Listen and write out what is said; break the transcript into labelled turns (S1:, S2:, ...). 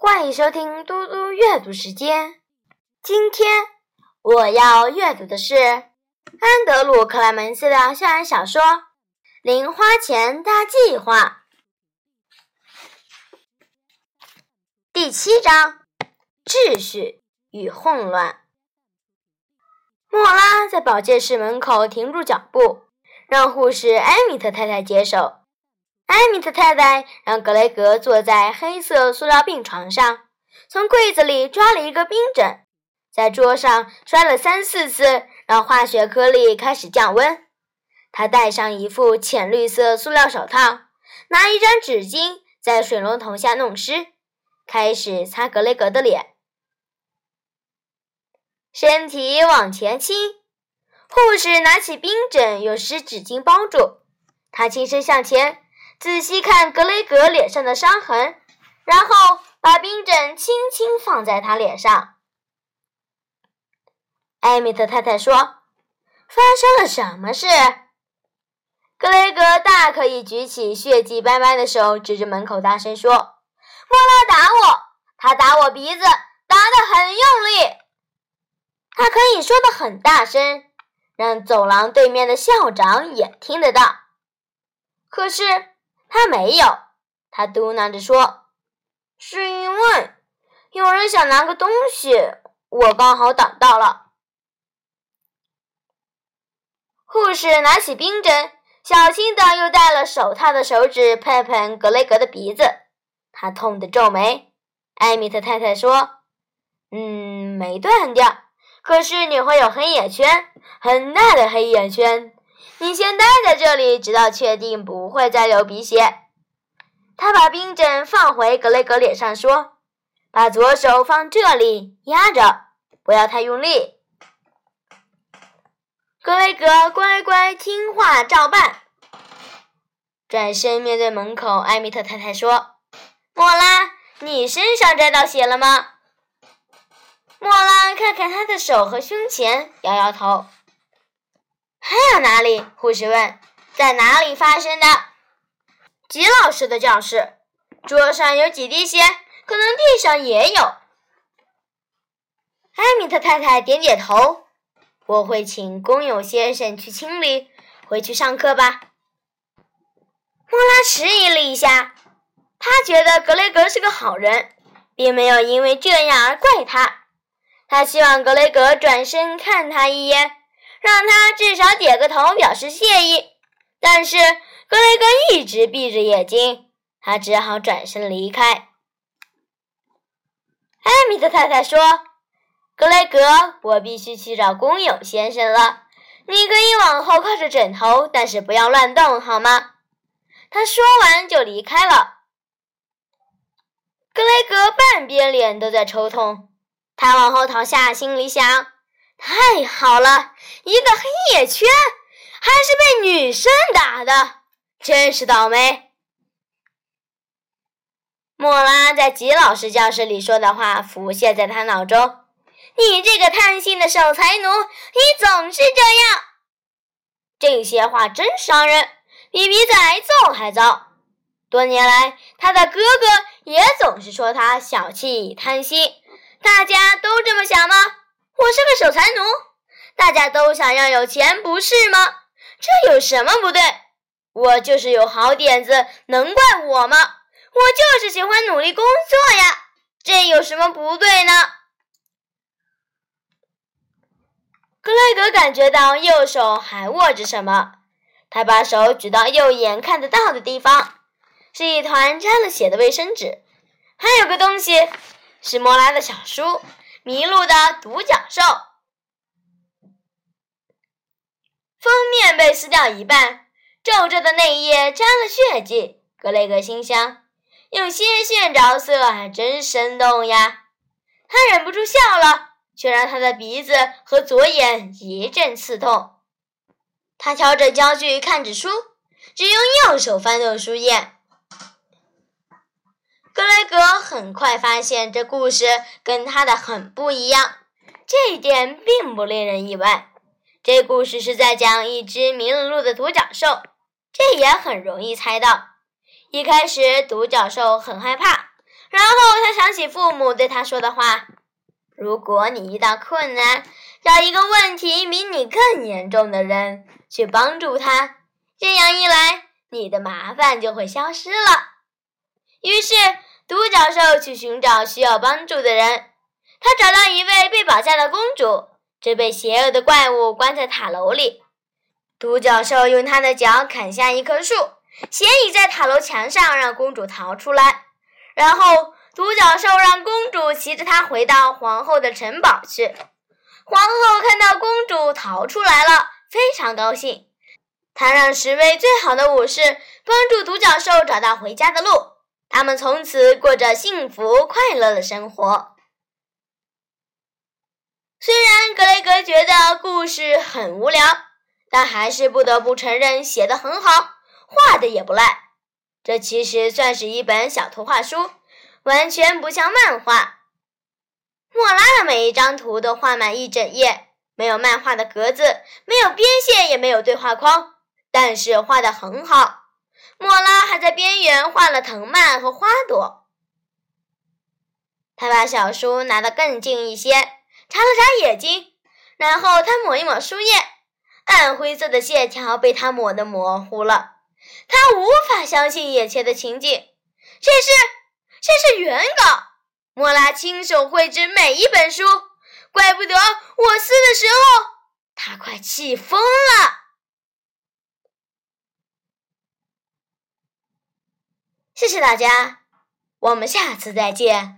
S1: 欢迎收听嘟嘟阅读时间。今天我要阅读的是安德鲁·克莱门斯的校园小说《零花钱大计划》第七章：秩序与混乱。莫拉在保健室门口停住脚步，让护士艾米特太太接手。艾米特太太让格雷格坐在黑色塑料病床上，从柜子里抓了一个冰枕，在桌上摔了三四次，让化学颗粒开始降温。他戴上一副浅绿色塑料手套，拿一张纸巾在水龙头下弄湿，开始擦格雷格的脸。身体往前倾，护士拿起冰枕，用湿纸巾包住。他轻身向前。仔细看格雷格脸上的伤痕，然后把冰枕轻轻放在他脸上。艾米特太太说：“发生了什么事？”格雷格大可以举起血迹斑斑的手，指着门口大声说：“莫拉打我，他打我鼻子，打得很用力。他可以说的很大声，让走廊对面的校长也听得到。可是。”他没有，他嘟囔着说：“是因为有人想拿个东西，我刚好挡到了。”护士拿起冰针，小心的又戴了手套的手指碰碰格雷格的鼻子，他痛得皱眉。艾米特太太说：“嗯，没断掉，可是你会有黑眼圈，很大的黑眼圈。”你先待在这里，直到确定不会再流鼻血。他把冰枕放回格雷格脸上，说：“把左手放这里压着，不要太用力。”格雷格乖乖听话照办。转身面对门口，艾米特太太说：“莫拉，你身上沾到血了吗？”莫拉看看他的手和胸前，摇摇头。还有哪里？护士问。在哪里发生的？吉老师的教室。桌上有几滴血，可能地上也有。艾米特太太点点头。我会请工友先生去清理。回去上课吧。莫拉迟疑了一下，他觉得格雷格是个好人，并没有因为这样而怪他。他希望格雷格转身看他一眼。让他至少点个头表示谢意，但是格雷格一直闭着眼睛，他只好转身离开。艾米特太太说：“格雷格，我必须去找工友先生了。你可以往后靠着枕头，但是不要乱动，好吗？”他说完就离开了。格雷格半边脸都在抽痛，他往后躺下，心里想。太好了，一个黑眼圈，还是被女生打的，真是倒霉。莫拉在吉老师教室里说的话浮现在他脑中：“你这个贪心的守财奴，你总是这样。”这些话真伤人，比鼻子挨揍还糟。多年来，他的哥哥也总是说他小气贪心。大家都？我是个守财奴，大家都想要有钱，不是吗？这有什么不对？我就是有好点子，能怪我吗？我就是喜欢努力工作呀，这有什么不对呢？格雷格感觉到右手还握着什么，他把手举到右眼看得到的地方，是一团沾了血的卫生纸，还有个东西，是莫拉的小书。迷路的独角兽，封面被撕掉一半，皱皱的那一页沾了血迹。格雷格心想：用鲜血着色还真生动呀！他忍不住笑了，却让他的鼻子和左眼一阵刺痛。他挑着焦距看着书，只用右手翻动书页。格雷格很快发现这故事跟他的很不一样，这一点并不令人意外。这故事是在讲一只迷了路的独角兽，这也很容易猜到。一开始，独角兽很害怕，然后他想起父母对他说的话：“如果你遇到困难，找一个问题比你更严重的人去帮助他，这样一来，你的麻烦就会消失了。”于是，独角兽去寻找需要帮助的人。他找到一位被绑架的公主，正被邪恶的怪物关在塔楼里。独角兽用他的脚砍下一棵树，斜倚在塔楼墙上，让公主逃出来。然后，独角兽让公主骑着它回到皇后的城堡去。皇后看到公主逃出来了，非常高兴。她让十位最好的武士帮助独角兽找到回家的路。他们从此过着幸福快乐的生活。虽然格雷格觉得故事很无聊，但还是不得不承认写的很好，画的也不赖。这其实算是一本小图画书，完全不像漫画。莫拉的每一张图都画满一整页，没有漫画的格子，没有边线，也没有对话框，但是画的很好。莫拉还在边缘画了藤蔓和花朵。他把小书拿得更近一些。眨了眨眼睛，然后他抹一抹书页，暗灰色的线条被他抹得模糊了。他无法相信眼前的情景，这是这是原稿。莫拉亲手绘制每一本书，怪不得我撕的时候他快气疯了。谢谢大家，我们下次再见。